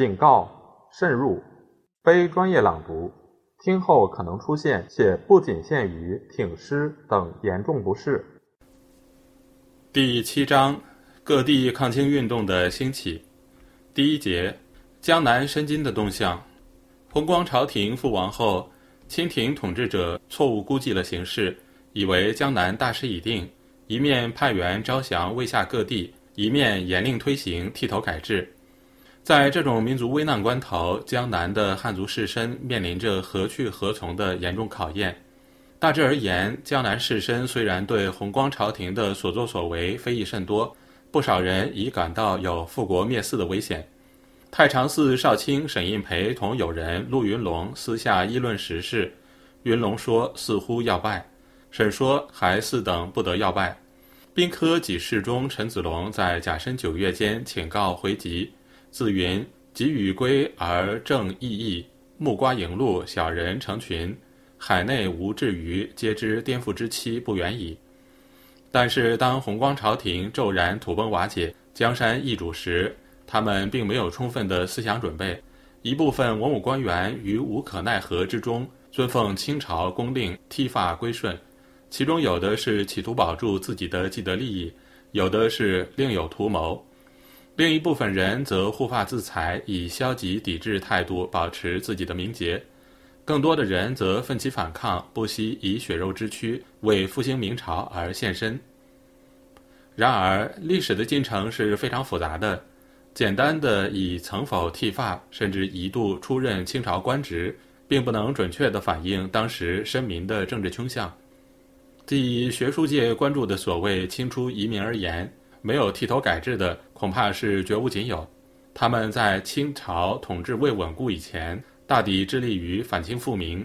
警告：慎入，非专业朗读，听后可能出现且不仅限于挺尸等严重不适。第七章：各地抗清运动的兴起。第一节：江南申金的动向。弘光朝廷覆亡后，清廷统治者错误估计了形势，以为江南大势已定，一面派员招降魏下各地，一面严令推行剃头改制。在这种民族危难关头，江南的汉族士绅面临着何去何从的严重考验。大致而言，江南士绅虽然对弘光朝廷的所作所为非议甚多，不少人已感到有复国灭四的危险。太常寺少卿沈应培同友人陆云龙私下议论时事，云龙说似乎要败，沈说还似等不得要败。兵科给事中陈子龙在甲申九月间请告回籍，自云己与归而正意义，木瓜迎路，小人成群，海内无至于皆知颠覆之期不远矣。但是当弘光朝廷骤然土崩瓦解，江山易主时，他们并没有充分的思想准备，一部分文武官员于无可奈何之中遵奉清朝公令剃发归顺，其中有的是企图保住自己的既得利益，有的是另有图谋；另一部分人则护发自裁，以消极抵制态度保持自己的名节；更多的人则奋起反抗，不惜以血肉之躯为复兴明朝而献身。然而，历史的进程是非常复杂的。简单的以曾否剃发，甚至一度出任清朝官职，并不能准确地反映当时绅民的政治倾向。即以学术界关注的所谓清初移民而言，没有剃头改制的恐怕是绝无仅有。他们在清朝统治未稳固以前，大抵致力于反清复明；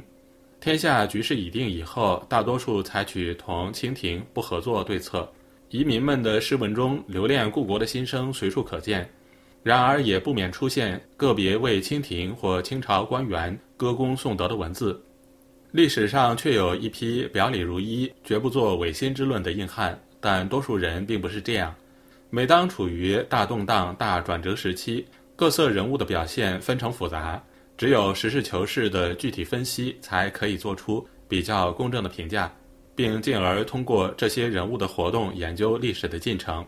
天下局势已定以后，大多数采取同清廷不合作对策。移民们的诗文中留恋故国的心声随处可见。然而，也不免出现个别为清廷或清朝官员歌功颂德的文字。历史上却有一批表里如一、绝不做违心之论的硬汉，但多数人并不是这样。每当处于大动荡、大转折时期，各色人物的表现纷呈复杂，只有实事求是的具体分析，才可以做出比较公正的评价，并进而通过这些人物的活动研究历史的进程。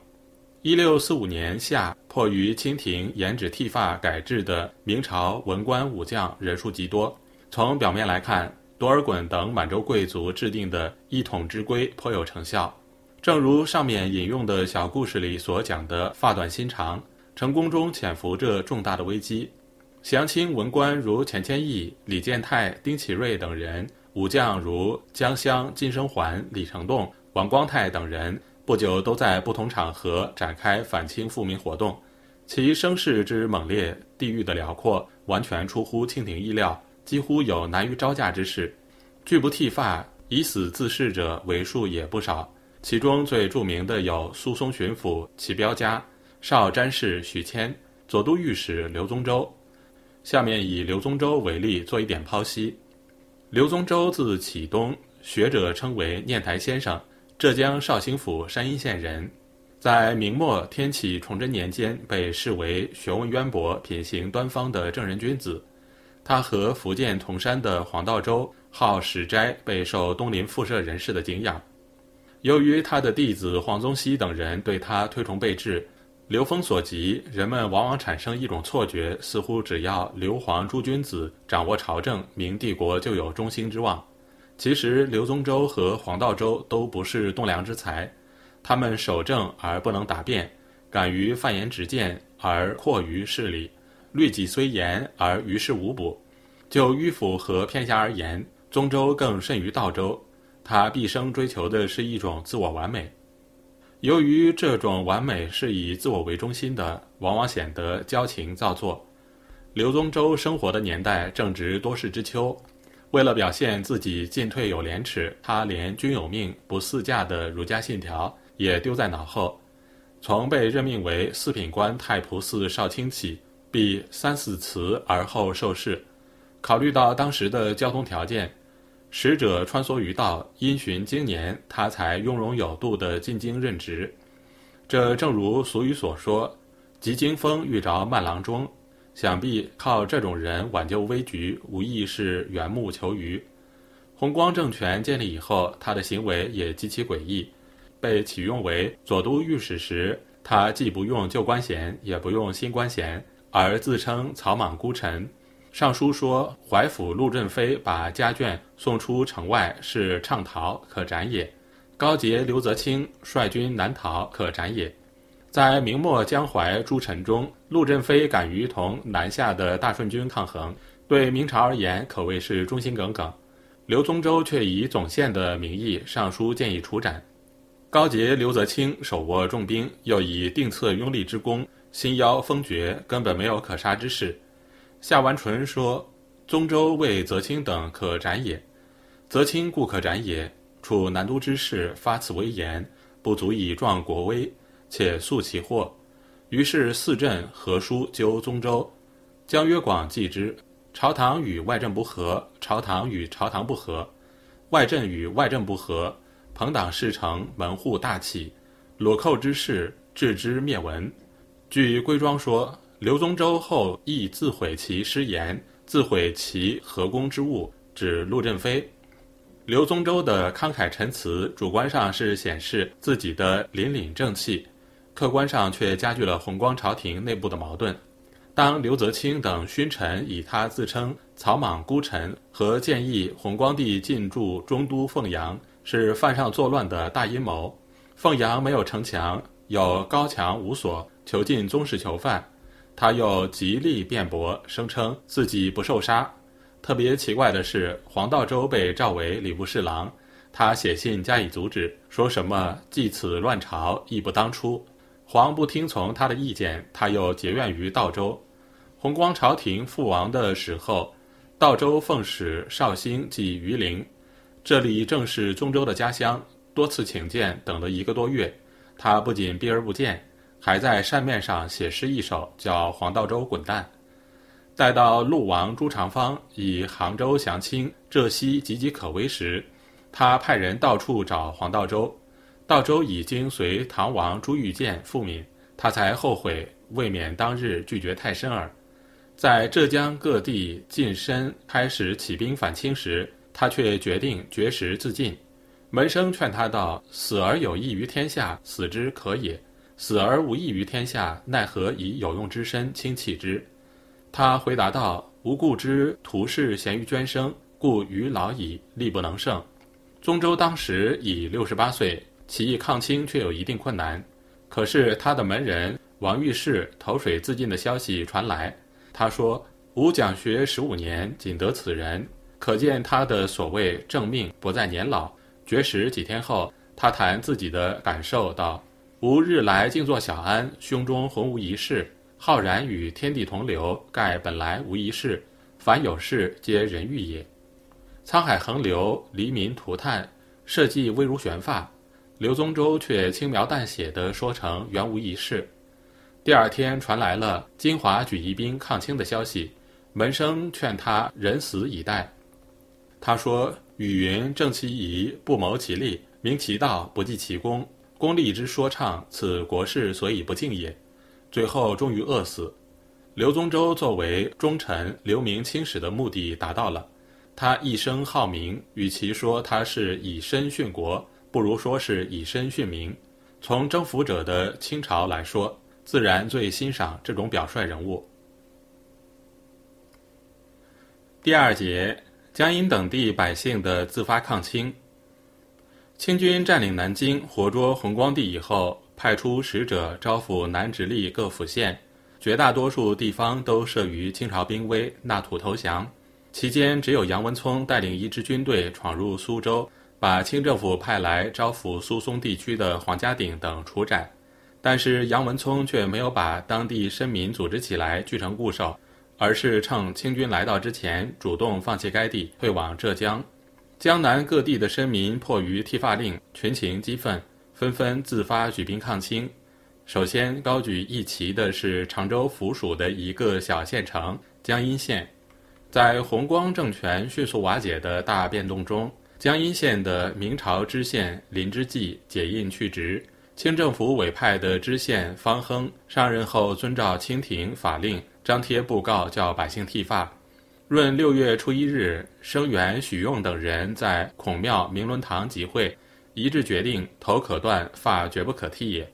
一六四五年夏，迫于清廷严旨剃发改制的明朝文官武将人数极多。从表面来看，多尔衮等满洲贵族制定的一统之规颇有成效。正如上面引用的小故事里所讲的，发短心长，成功中潜伏着重大的危机。降清文官如钱谦益、李建泰、丁启瑞等人，武将如江襄、金生桓、李成栋、王光泰等人。不久，都在不同场合展开反清复明活动，其声势之猛烈、地域的辽阔，完全出乎清廷意料，几乎有难于招架之势。拒不剃发、以死自誓者为数也不少，其中最著名的有苏松巡抚齐彪家、少詹事许谦、左都御史刘宗周。下面以刘宗周为例做一点剖析。刘宗周字启东，学者称为念台先生。浙江绍兴府山阴县人，在明末天启崇祯年间被视为学问渊博、品行端方的正人君子。他和福建同山的黄道周好史斋，备受东林复社人士的敬仰。由于他的弟子黄宗羲等人对他推崇备至，刘封所及，人们往往产生一种错觉，似乎只要刘黄诸君子掌握朝政，明帝国就有中兴之望。其实刘宗周和黄道周都不是栋梁之才，他们守正而不能答辩，敢于犯言直谏而阔于事理，律己虽严而于事无补。就迂腐和偏狭而言，宗周更甚于道周。他毕生追求的是一种自我完美，由于这种完美是以自我为中心的，往往显得矫情造作。刘宗周生活的年代正值多事之秋。为了表现自己进退有廉耻，他连“君有命，不嗣驾”的儒家信条也丢在脑后。从被任命为四品官太仆寺少卿起，必三四辞而后受事。考虑到当时的交通条件，使者穿梭于道，因循经年，他才雍容有度地进京任职。这正如俗语所说：“急惊风遇着慢郎中。”想必靠这种人挽救危局，无疑是缘木求鱼。弘光政权建立以后，他的行为也极其诡异。被启用为左都御史时，他既不用旧官衔，也不用新官衔，而自称草莽孤臣。上书说，淮府陆振飞把家眷送出城外，是倡逃，可斩也；高杰、刘泽清率军南逃，可斩也。在明末江淮诸臣中，陆振飞敢于同南下的大顺军抗衡，对明朝而言可谓是忠心耿耿。刘宗周却以总宪的名义上书建议处斩。高杰、刘泽清手握重兵，又以定策拥立之功，心邀封爵，根本没有可杀之势。夏完淳说：“宗周为泽清等可斩也，泽清故可斩也。处南都之事，发此威言，不足以壮国威。”且速其祸，于是四镇合书纠宗周。江约广记之，朝堂与外政不和，朝堂与朝堂不和，外政与外政不和，朋党事成，门户大起，裸寇之事，置之灭闻。据归庄说，刘宗周后亦自毁其失言，自毁其合功之物，指陆振飞。刘宗周的慷慨陈词，主观上是显示自己的凛凛正气。客观上却加剧了弘光朝廷内部的矛盾。当刘泽清等勋臣以他自称草莽孤臣和建议弘光帝进驻中都凤阳是犯上作乱的大阴谋，凤阳没有城墙，有高墙无锁，囚禁宗室囚犯，他又极力辩驳，声称自己不受杀。特别奇怪的是，黄道周被召为礼部侍郎，他写信加以阻止，说什么继此乱朝，义不当初。黄不听从他的意见，他又结怨于道周。弘光朝廷覆亡的时候，道周奉使绍兴及榆林，这里正是宗周的家乡。多次请见，等了一个多月，他不仅避而不见，还在扇面上写诗一首，叫黄道周滚蛋。待到陆王朱长方以杭州降清，浙西岌岌可危时，他派人到处找黄道周。道周已经随唐王朱玉建复闽，他才后悔未免当日拒绝太深耳。在浙江各地近身开始起兵反清时，他却决定绝食自尽。门生劝他道：“死而有益于天下，死之可也；死而无益于天下，奈何以有用之身轻弃之？”他回答道：“吾故之徒是咸于捐生，故余老矣，力不能胜。”宗周当时已六十八岁。起义抗清却有一定困难，可是他的门人王御士投水自尽的消息传来。他说：“吾讲学十五年，仅得此人。”可见他的所谓正命不在年老。绝食几天后，他谈自己的感受道：“吾日来静坐小安，胸中浑无一事，浩然与天地同流，盖本来无一事，凡有事皆人欲也。沧海横流，黎民涂炭，社稷危如悬发。”刘宗周却轻描淡写地说成原无一事。第二天传来了金华举义兵抗清的消息，门生劝他人死以待。他说：“语云正其仪，不谋其利，明其道，不计其功，功利之说唱，此国事所以不敬也。”最后终于饿死。刘宗周作为忠臣留名青史的目的达到了。他一生好名，与其说他是以身殉国。不如说是以身殉名。从征服者的清朝来说，自然最欣赏这种表率人物。第二节，江阴等地百姓的自发抗清。清军占领南京，活捉弘光帝以后，派出使者招抚南直隶各府县，绝大多数地方都慑于清朝兵威，纳土投降。期间，只有杨文聪带领一支军队闯入苏州。把清政府派来招抚苏松地区的黄家鼎等处斩，但是杨文聪却没有把当地绅民组织起来聚成固守，而是趁清军来到之前，主动放弃该地，退往浙江。江南各地的绅民迫于剃发令，群情激愤，纷纷自发举兵抗清。首先高举义旗的是常州府属的一个小县城江阴县，在弘光政权迅速瓦解的大变动中。江阴县的明朝知县林之纪解印去职，清政府委派的知县方亨上任后，遵照清廷法令张贴布告，叫百姓剃发。闰六月初一日，生源、许用等人在孔庙明伦堂集会，一致决定：头可断，发绝不可剃也。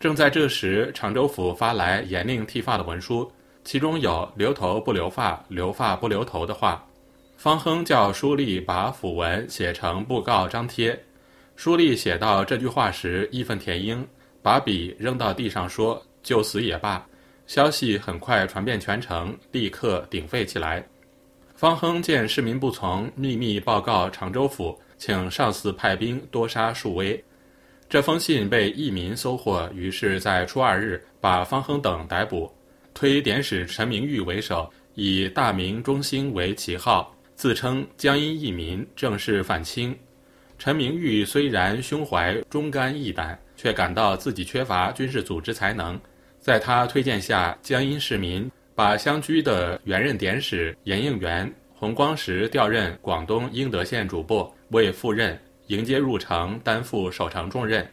正在这时，常州府发来严令剃发的文书，其中有“留头不留发，留发不留头”的话。方亨叫书吏把府文写成布告张贴。书吏写到这句话时，义愤填膺，把笔扔到地上说：“就死也罢。”消息很快传遍全城，立刻鼎沸起来。方亨见市民不从，秘密报告常州府，请上司派兵多杀数威。这封信被义民搜获，于是，在初二日把方亨等逮捕，推典史陈明玉为首，以大明中兴为旗号，自称江阴义民，正式反清。陈明玉虽然胸怀忠肝义胆，却感到自己缺乏军事组织才能，在他推荐下，江阴市民把相居的原任典史严应元、洪光时调任广东英德县主簿，为副任。迎接入城，担负守城重任。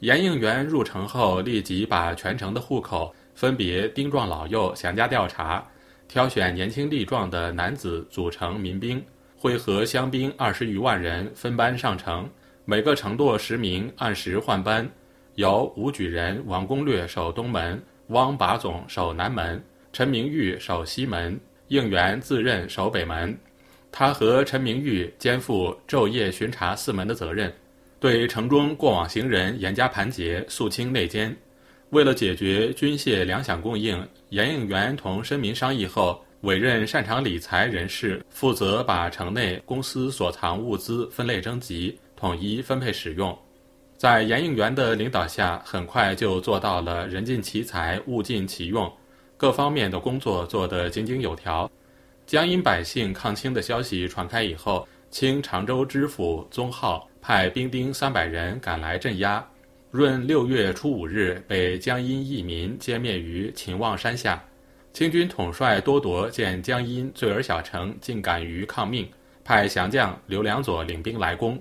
严应元入城后，立即把全城的户口分别丁壮老幼详加调查，挑选年轻力壮的男子组成民兵，会合乡兵二十余万人，分班上城。每个城垛十名，按时换班，由吴举人、王攻略守东门，汪把总守南门，陈明玉守西门，应元自任守北门。他和陈明玉肩负昼夜巡查四门的责任，对城中过往行人严加盘结，肃清内奸。为了解决军械粮饷供应，严应元同申民商议后，委任擅长理财人士负责把城内公司所藏物资分类征集，统一分配使用。在严应元的领导下，很快就做到了人尽其才，物尽其用，各方面的工作做得井井有条。江阴百姓抗清的消息传开以后，清常州知府宗浩派兵丁三百人赶来镇压。闰六月初五日，被江阴义民歼灭于秦望山下。清军统帅多铎见江阴罪而小城竟敢于抗命，派降将刘良佐领兵来攻。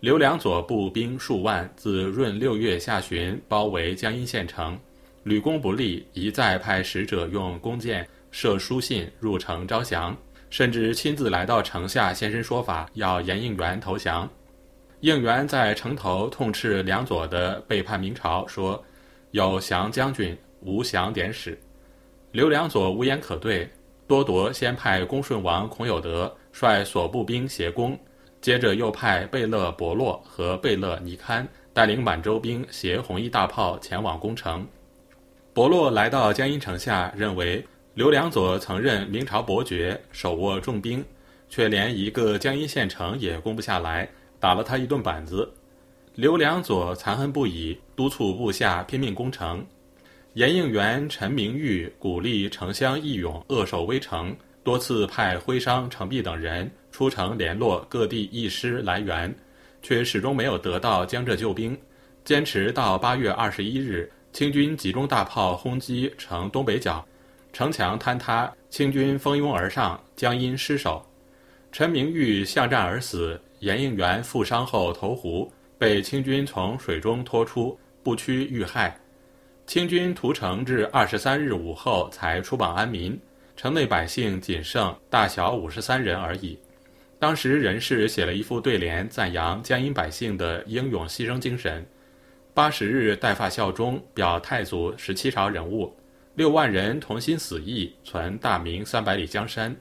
刘良佐步兵数万，自闰六月下旬包围江阴县城，屡攻不利，一再派使者用弓箭。射书信入城招降，甚至亲自来到城下现身说法，要严应元投降。应元在城头痛斥梁左的背叛明朝，说：“有降将军，无降典史。”刘良佐无言可对。多铎先派恭顺王孔有德率所部兵协攻，接着又派贝勒伯洛和贝勒尼堪带领满洲兵携红衣大炮前往攻城。伯洛来到江阴城下，认为。刘良佐曾任明朝伯爵，手握重兵，却连一个江阴县城也攻不下来，打了他一顿板子。刘良佐残恨不已，督促部下拼命攻城。严应元、陈明玉鼓励城乡义勇，扼守危城，多次派徽商、程璧等人出城联络各地义师来援，却始终没有得到江浙救兵。坚持到八月二十一日，清军集中大炮轰击城东北角。城墙坍塌，清军蜂拥而上，江阴失守。陈明玉向战而死，严应元负伤后投湖，被清军从水中拖出，不屈遇害。清军屠城至二十三日午后才出榜安民，城内百姓仅剩大小五十三人而已。当时人士写了一副对联，赞扬江阴百姓的英勇牺牲精神。八十日代发效忠，表太祖十七朝人物。六万人同心死义，存大明三百里江山。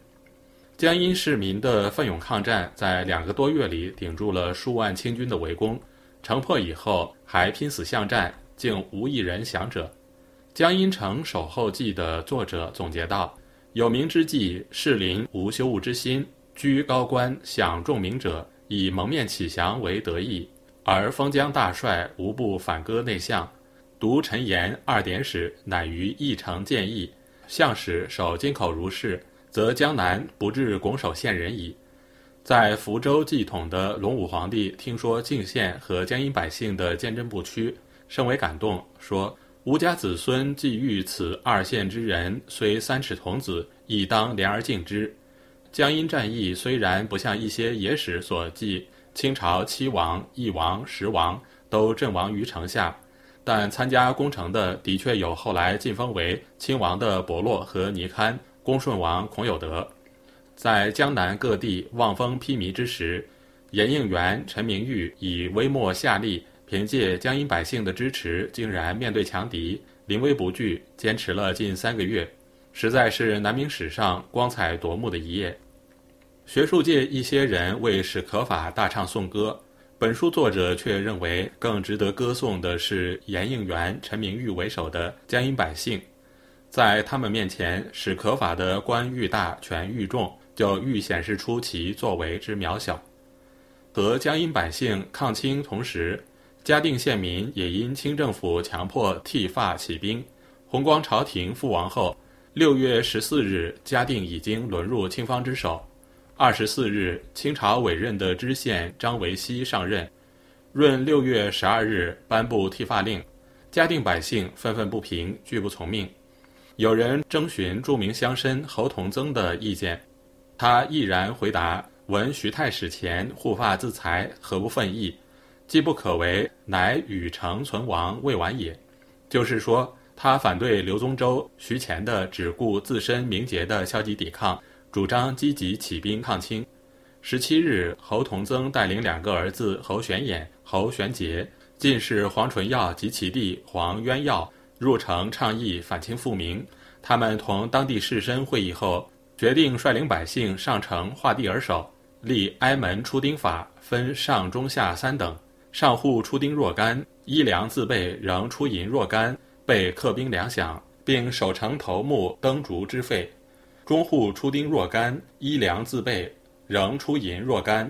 江阴市民的奋勇抗战，在两个多月里顶住了数万清军的围攻。城破以后，还拼死巷战，竟无一人降者。《江阴城守候记》的作者总结道：“有名之计，士林无羞恶之心，居高官，享重名者，以蒙面起降为得意；而封疆大帅无不反戈内向。”读陈言二典史，乃于义城建议，相使守金口如是，则江南不至拱手献人矣。在福州继统的隆武皇帝听说靖县和江阴百姓的坚贞不屈，甚为感动，说：“吾家子孙既遇此二县之人，虽三尺童子，亦当怜而敬之。”江阴战役虽然不像一些野史所记，清朝七王、一王、十王都阵亡于城下。但参加攻城的的确有后来晋封为亲王的伯洛和尼堪、恭顺王孔有德。在江南各地望风披靡之时，严应元、陈明玉以微末下力，凭借江阴百姓的支持，竟然面对强敌，临危不惧，坚持了近三个月，实在是南明史上光彩夺目的一页。学术界一些人为史可法大唱颂歌。本书作者却认为，更值得歌颂的是严应元、陈明玉为首的江阴百姓，在他们面前，史可法的官愈大、权愈重，就愈显示出其作为之渺小。和江阴百姓抗清同时，嘉定县民也因清政府强迫剃发起兵。弘光朝廷覆亡后，六月十四日，嘉定已经沦入清方之手。二十四日，清朝委任的知县张维熙上任。闰六月十二日，颁布剃发令，嘉定百姓愤愤不平，拒不从命。有人征询著名乡绅侯同曾的意见，他毅然回答：“闻徐太史前护发自裁，何不愤意？既不可为，乃与城存亡未晚也。”就是说，他反对刘宗周、徐乾的只顾自身名节的消极抵抗。主张积极起兵抗清。十七日，侯同曾带领两个儿子侯玄衍、侯玄杰，进士黄纯耀及其弟黄渊耀入城倡议反清复明。他们同当地士绅会议后，决定率领百姓上城画地而守，立挨门出丁法，分上中下三等。上户出丁若干，衣粮自备，仍出银若干，备客兵粮饷，并守城头目灯烛之费。中户出丁若干，衣粮自备，仍出银若干；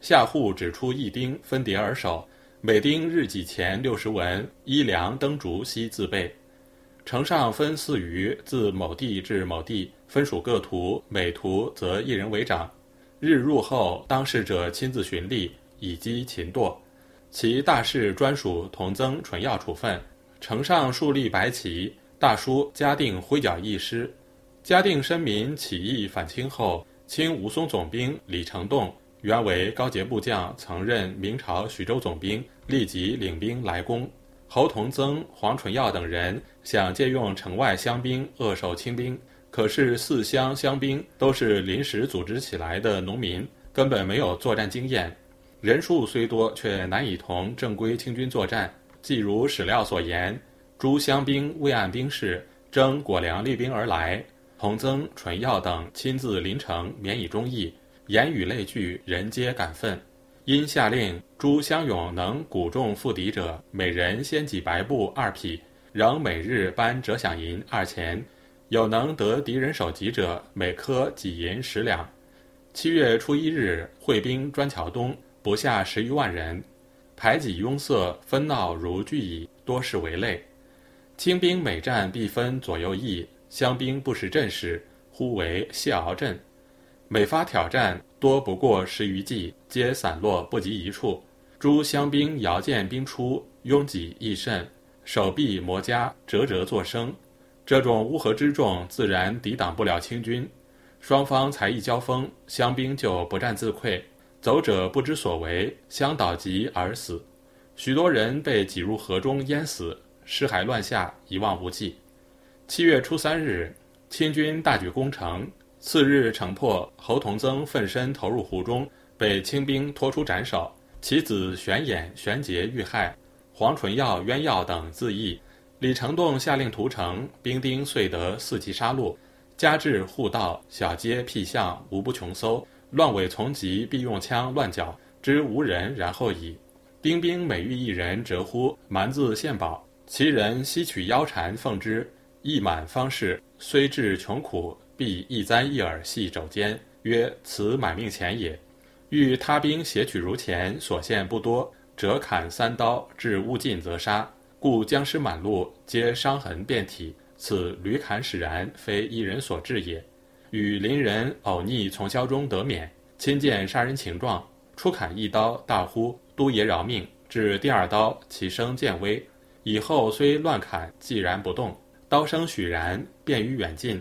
下户只出一丁，分叠而守，每丁日给钱六十文，衣粮灯烛悉自备。城上分四隅，自某地至某地，分属各图，每图则一人为长。日入后，当事者亲自巡历，以击勤惰。其大事专属同增纯要处分。城上竖立白旗，大书“嘉定挥角义师”。嘉定绅民起义反清后，清吴淞总兵李成栋原为高节部将，曾任明朝徐州总兵，立即领兵来攻。侯同曾、黄纯耀等人想借用城外乡兵扼守清兵，可是四乡乡兵都是临时组织起来的农民，根本没有作战经验，人数虽多，却难以同正规清军作战。既如史料所言，诸乡兵未按兵士征果粮厉兵而来。同曾、纯耀等亲自临城，免以忠义，言语类聚，人皆感愤。因下令诸乡勇能鼓众赴敌者，每人先给白布二匹，仍每日颁折饷银二钱；有能得敌人首级者，每科给银十两。七月初一日，会兵砖桥东，不下十余万人，排挤拥塞，纷闹如聚蚁，多是为累。清兵每战必分左右翼。乡兵不识阵势，呼为谢敖阵。每发挑战，多不过十余骑，皆散落不及一处。诸乡兵遥见兵出，拥挤亦甚，手臂磨痂，折折作声。这种乌合之众，自然抵挡不了清军。双方才一交锋，乡兵就不战自溃，走者不知所为，相倒疾而死。许多人被挤入河中淹死，尸骸乱下，一望无际。七月初三日，清军大举攻城。次日城破，侯同曾奋身投入湖中，被清兵拖出斩首。其子玄衍、玄杰遇害，黄纯耀、渊耀等自缢。李成栋下令屠城，兵丁遂得伺机杀戮。加至户道、小街僻巷，无不穷搜。乱尾从疾，必用枪乱缴，知无人，然后已。丁兵每遇一人，折呼蛮自献宝，其人吸取腰缠奉之。意满方士，虽至穷苦，必一簪一耳系肘间，曰：“此买命钱也。”欲他兵挟取如钱，所献不多，折砍三刀，至物尽则杀。故僵尸满路，皆伤痕遍体。此屡砍使然，非一人所致也。与邻人偶逆从宵中得免，亲见杀人情状，初砍一刀，大呼：“都爷饶命！”至第二刀，其声渐微。以后虽乱砍，既然不动。刀声许然，便于远近。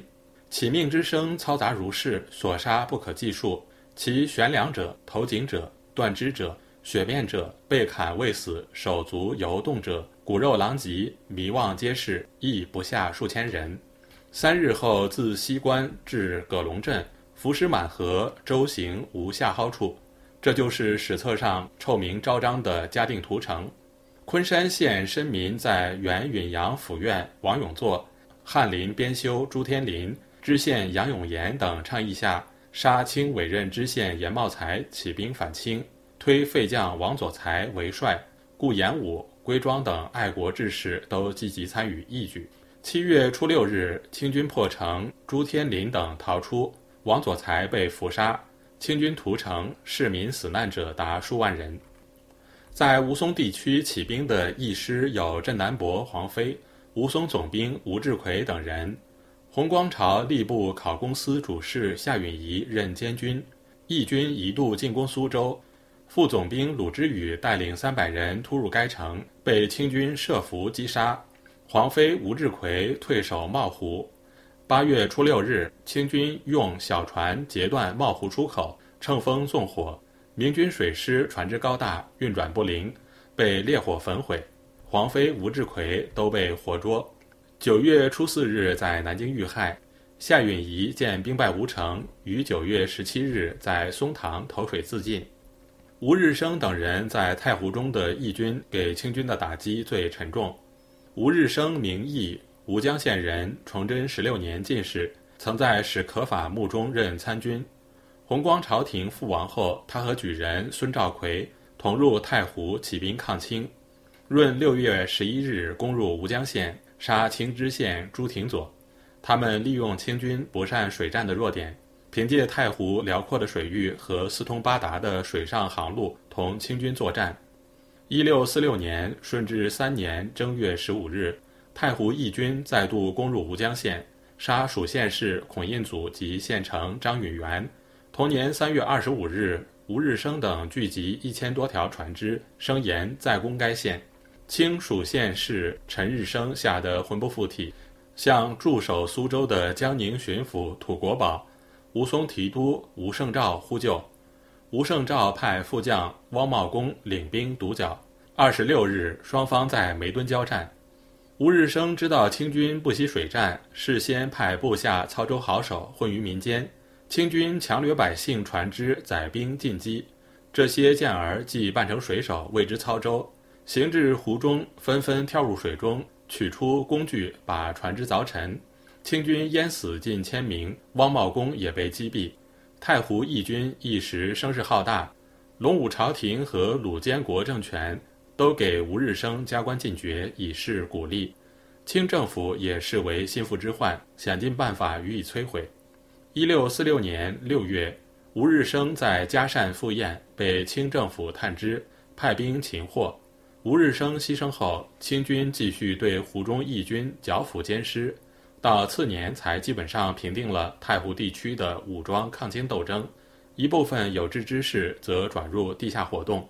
起命之声嘈杂如是，所杀不可计数。其悬梁者、投井者、断肢者、血便者、被砍未死、手足犹动者，骨肉狼藉，迷望皆是，亦不下数千人。三日后，自西关至葛龙镇，浮尸满河，舟行无下蒿处。这就是史册上臭名昭彰的嘉定屠城。昆山县申民在原允阳府院王永作、翰林编修朱天林、知县杨永言等倡议下，杀清委任知县严茂才起兵反清，推废将王佐才为帅。顾炎武、归庄等爱国志士都积极参与义举。七月初六日，清军破城，朱天林等逃出，王佐才被俘杀。清军屠城，市民死难者达数万人。在吴淞地区起兵的义师有镇南伯黄飞、吴淞总兵吴志奎等人。洪光朝吏部考功司主事夏允彝任监军。义军一度进攻苏州，副总兵鲁之宇带领三百人突入该城，被清军设伏击杀。黄飞、吴志奎退守茂湖。八月初六日，清军用小船截断茂湖出口，乘风纵火，明军水师船只高大，运转不灵，被烈火焚毁。黄飞、吴志奎都被活捉。九月初四日，在南京遇害。夏允彝见兵败无成，于九月十七日在松塘投水自尽。吴日升等人在太湖中的义军给清军的打击最沉重。吴日升，名义，吴江县人，崇祯十六年进士，曾在史可法墓中任参军。弘光朝廷覆亡后，他和举人孙兆奎同入太湖起兵抗清。闰六月十一日，攻入吴江县，杀清知县朱廷佐。他们利用清军不善水战的弱点，凭借太湖辽阔的水域和四通八达的水上航路，同清军作战。一六四六年顺治三年正月十五日，太湖义军再度攻入吴江县，杀属县士孔印祖及县城张允元。同年三月二十五日，吴日升等聚集一千多条船只，声言再攻该县。清属县士陈日升吓得魂不附体，向驻守苏州的江宁巡抚土国宝、吴淞提督吴胜照呼救。吴胜照派副将汪茂公领兵堵剿。二十六日，双方在梅墩交战。吴日升知道清军不惜水战，事先派部下操舟好手混于民间。清军强掠百姓船只，载兵进击。这些健儿既扮成水手，为之操舟，行至湖中，纷纷跳入水中，取出工具，把船只凿沉。清军淹死近千名，汪茂公也被击毙。太湖义军一时声势浩大，龙武朝廷和鲁监国政权都给吴日升加官进爵，以示鼓励。清政府也视为心腹之患，想尽办法予以摧毁。一六四六年六月，吴日升在嘉善赴宴，被清政府探知，派兵擒获。吴日升牺牲后，清军继续对湖中义军剿抚兼施。到次年才基本上平定了太湖地区的武装抗清斗争，一部分有志之士则转入地下活动。